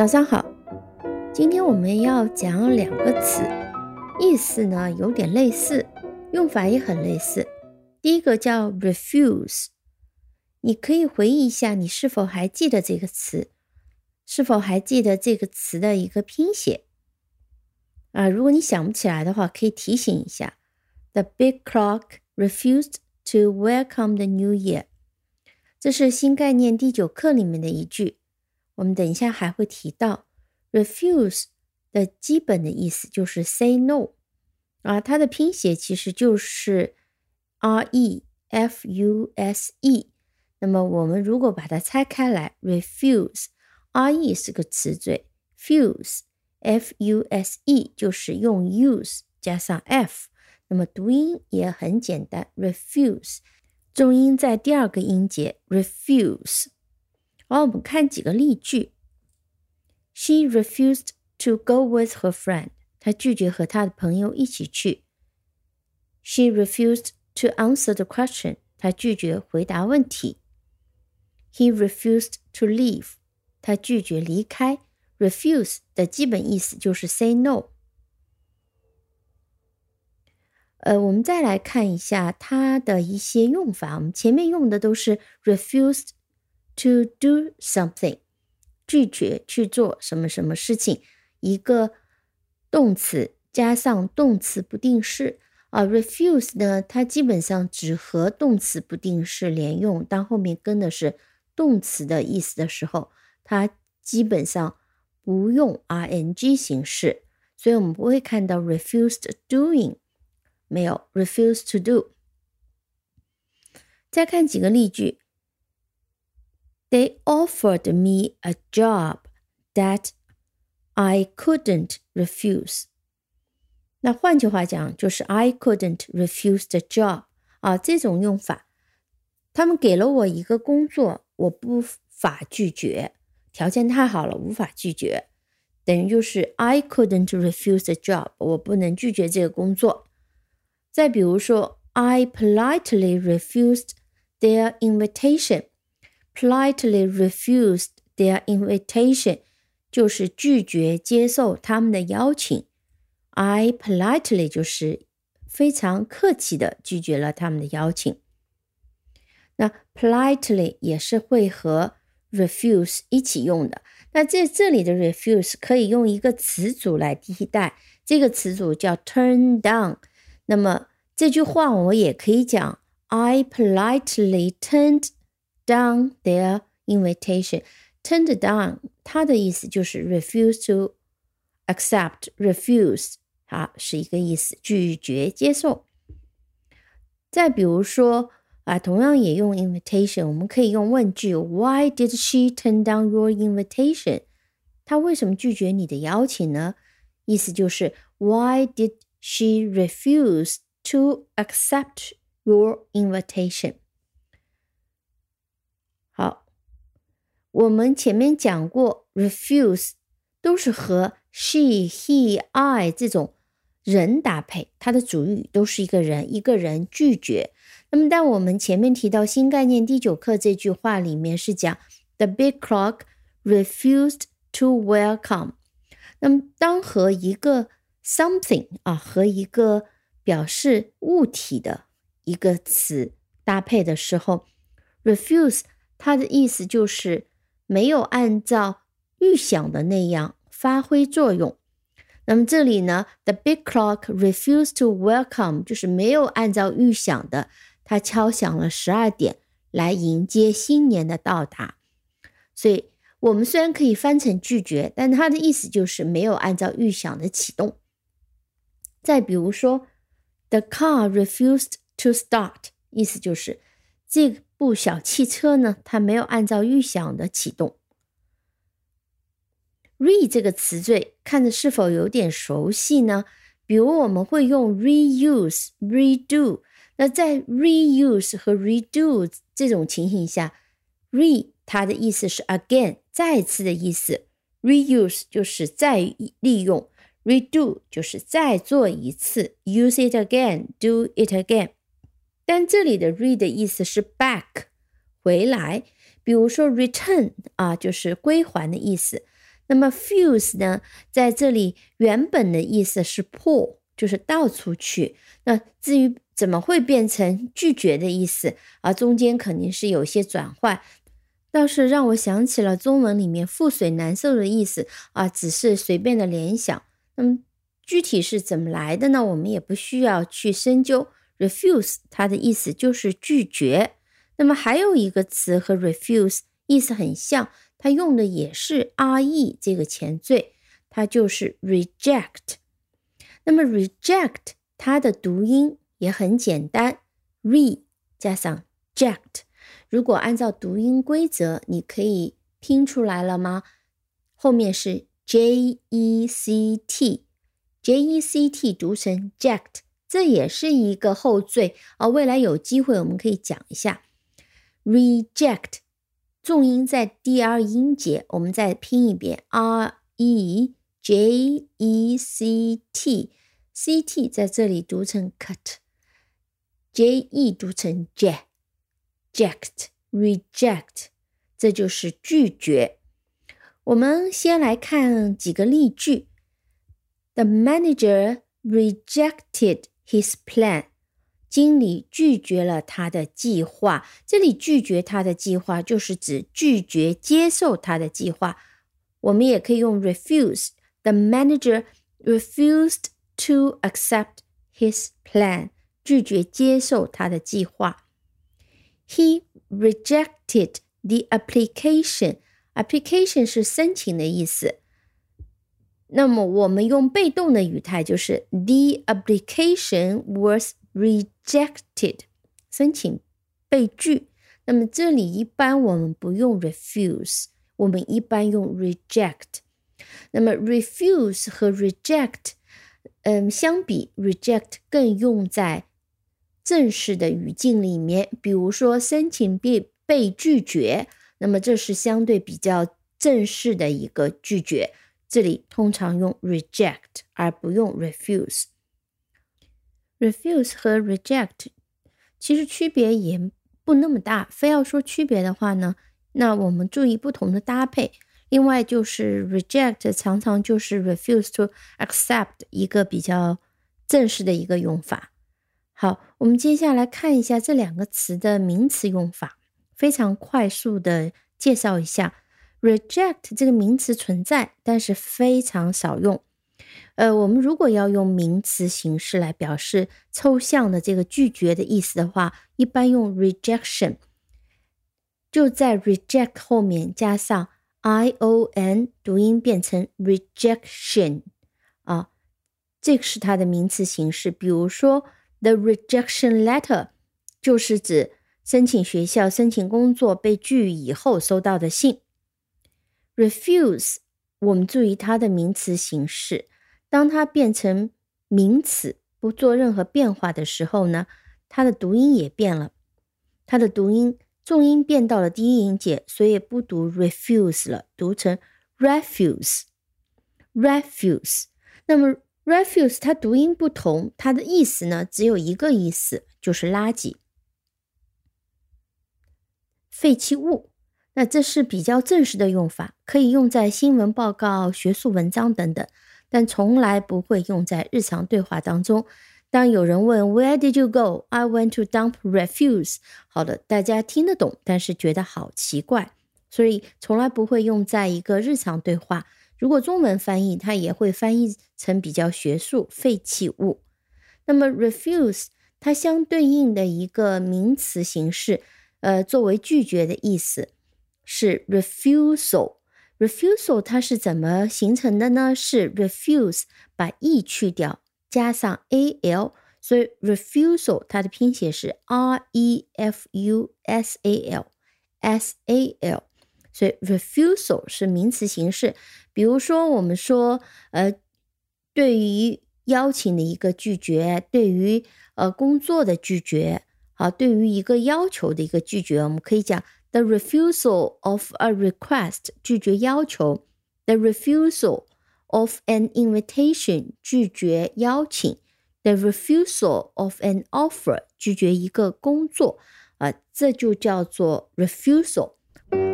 早上好，今天我们要讲两个词，意思呢有点类似，用法也很类似。第一个叫 refuse，你可以回忆一下，你是否还记得这个词？是否还记得这个词的一个拼写？啊，如果你想不起来的话，可以提醒一下。The big clock refused to welcome the new year。这是新概念第九课里面的一句。我们等一下还会提到，refuse 的基本的意思就是 say no 啊，它的拼写其实就是 r e f u s e。那么我们如果把它拆开来，refuse r e 是个词缀，fuse f u s e 就是用 use 加上 f。那么读音也很简单，refuse 重音在第二个音节，refuse。好，我们看几个例句。She refused to go with her friend。她拒绝和她的朋友一起去。She refused to answer the question。她拒绝回答问题。He refused to leave。他拒绝离开。Refuse 的基本意思就是 say no。呃，我们再来看一下它的一些用法。我们前面用的都是 refused。 To do something，拒绝去做什么什么事情，一个动词加上动词不定式啊。Refuse 呢，它基本上只和动词不定式连用，当后面跟的是动词的意思的时候，它基本上不用 ing 形式，所以我们不会看到 refused doing，没有 refuse to do。再看几个例句。They offered me a job that I couldn't refuse。那换句话讲，就是 I couldn't refuse the job 啊，这种用法，他们给了我一个工作，我不法拒绝，条件太好了，无法拒绝，等于就是 I couldn't refuse the job，我不能拒绝这个工作。再比如说，I politely refused their invitation。 Politely refused their invitation，就是拒绝接受他们的邀请。I politely 就是非常客气的拒绝了他们的邀请。那 politely 也是会和 refuse 一起用的。那在这里的 refuse 可以用一个词组来替代，这个词组叫 turn down。那么这句话我也可以讲：I politely turned Down their invitation, turned down，它的意思就是 refuse to accept, refuse，啊，是一个意思，拒绝接受。再比如说啊，同样也用 invitation，我们可以用问句：Why did she turn down your invitation？她为什么拒绝你的邀请呢？意思就是 Why did she refuse to accept your invitation？ 我们前面讲过，refuse 都是和 she、he、I 这种人搭配，它的主语都是一个人，一个人拒绝。那么，在我们前面提到新概念第九课这句话里面是讲 the big clock refused to welcome。那么，当和一个 something 啊和一个表示物体的一个词搭配的时候，refuse 它的意思就是。没有按照预想的那样发挥作用。那么这里呢，the big clock refused to welcome，就是没有按照预想的，它敲响了十二点来迎接新年的到达。所以，我们虽然可以翻成拒绝，但它的意思就是没有按照预想的启动。再比如说，the car refused to start，意思就是这。部小汽车呢，它没有按照预想的启动。re 这个词缀看着是否有点熟悉呢？比如我们会用 reuse、redo。那在 reuse 和 redo 这种情形下，re 它的意思是 again 再次的意思，reuse 就是再利用，redo 就是再做一次，use it again，do it again。但这里的 re 的意思是 back 回来，比如说 return 啊，就是归还的意思。那么 fuse 呢，在这里原本的意思是 pour，就是倒出去。那至于怎么会变成拒绝的意思啊，中间肯定是有些转换。倒是让我想起了中文里面“覆水难收”的意思啊，只是随便的联想。那么具体是怎么来的呢？我们也不需要去深究。Refuse 它的意思就是拒绝。那么还有一个词和 refuse 意思很像，它用的也是 re 这个前缀，它就是 reject。那么 reject 它的读音也很简单，re 加上 ject。如果按照读音规则，你可以拼出来了吗？后面是 j e c t，j e c t 读成 ject，这也是一个后缀啊。未来有机会我们可以讲一下 reject，重音在第二音节，我们再拼一遍 r e j e c t，c t 在这里读成 cut，j e 读成 j，ject reject，这就是拒绝。我们先来看几个例句。The manager rejected his plan。经理拒绝了他的计划。这里拒绝他的计划，就是指拒绝接受他的计划。我们也可以用 refuse。The manager refused to accept his plan。拒绝接受他的计划。He rejected the application. Application 是申请的意思。 那么我们用被动的语态就是 The application was rejected. 申请被拒。那么这里一般我们不用 refuse，我们一般用 reject。那么 refuse 和 reject，嗯，相比 reject 更用在正式的语境里面，比如说申请被被拒绝，那么这是相对比较正式的一个拒绝，这里通常用 reject 而不用 refuse。refuse 和 reject 其实区别也不那么大，非要说区别的话呢，那我们注意不同的搭配。另外就是 reject 常常就是 refuse to accept 一个比较正式的一个用法。好，我们接下来看一下这两个词的名词用法，非常快速的介绍一下。Reject 这个名词存在，但是非常少用。呃，我们如果要用名词形式来表示抽象的这个拒绝的意思的话，一般用 rejection，就在 reject 后面加上 i o n，读音变成 rejection 啊，这个是它的名词形式。比如说。The rejection letter 就是指申请学校、申请工作被拒以后收到的信。Refuse，我们注意它的名词形式，当它变成名词不做任何变化的时候呢，它的读音也变了，它的读音重音变到了第一音节，所以不读 refuse 了，读成 refuse。refuse，那么。Refuse，它读音不同，它的意思呢只有一个意思，就是垃圾、废弃物。那这是比较正式的用法，可以用在新闻报告、学术文章等等，但从来不会用在日常对话当中。当有人问 Where did you go? I went to dump refuse。好的，大家听得懂，但是觉得好奇怪，所以从来不会用在一个日常对话。如果中文翻译，它也会翻译成比较学术废弃物。那么 refuse 它相对应的一个名词形式，呃，作为拒绝的意思是 refusal。refusal 它是怎么形成的呢？是 refuse 把 e 去掉，加上 a l，所以 refusal 它的拼写是 r e f u s a l s a l。所以 refusal 是名词形式，比如说我们说，呃，对于邀请的一个拒绝，对于呃工作的拒绝，好，对于一个要求的一个拒绝，我们可以讲 the refusal of a request 拒绝要求，the refusal of an invitation 拒绝邀请，the refusal of an offer 拒绝一个工作，啊，这就叫做 refusal。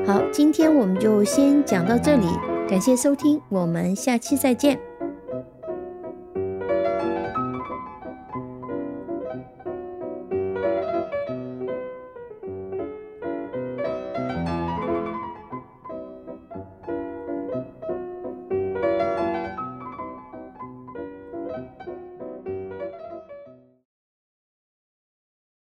好，今天我们就先讲到这里。 感谢收听，我们下期再见。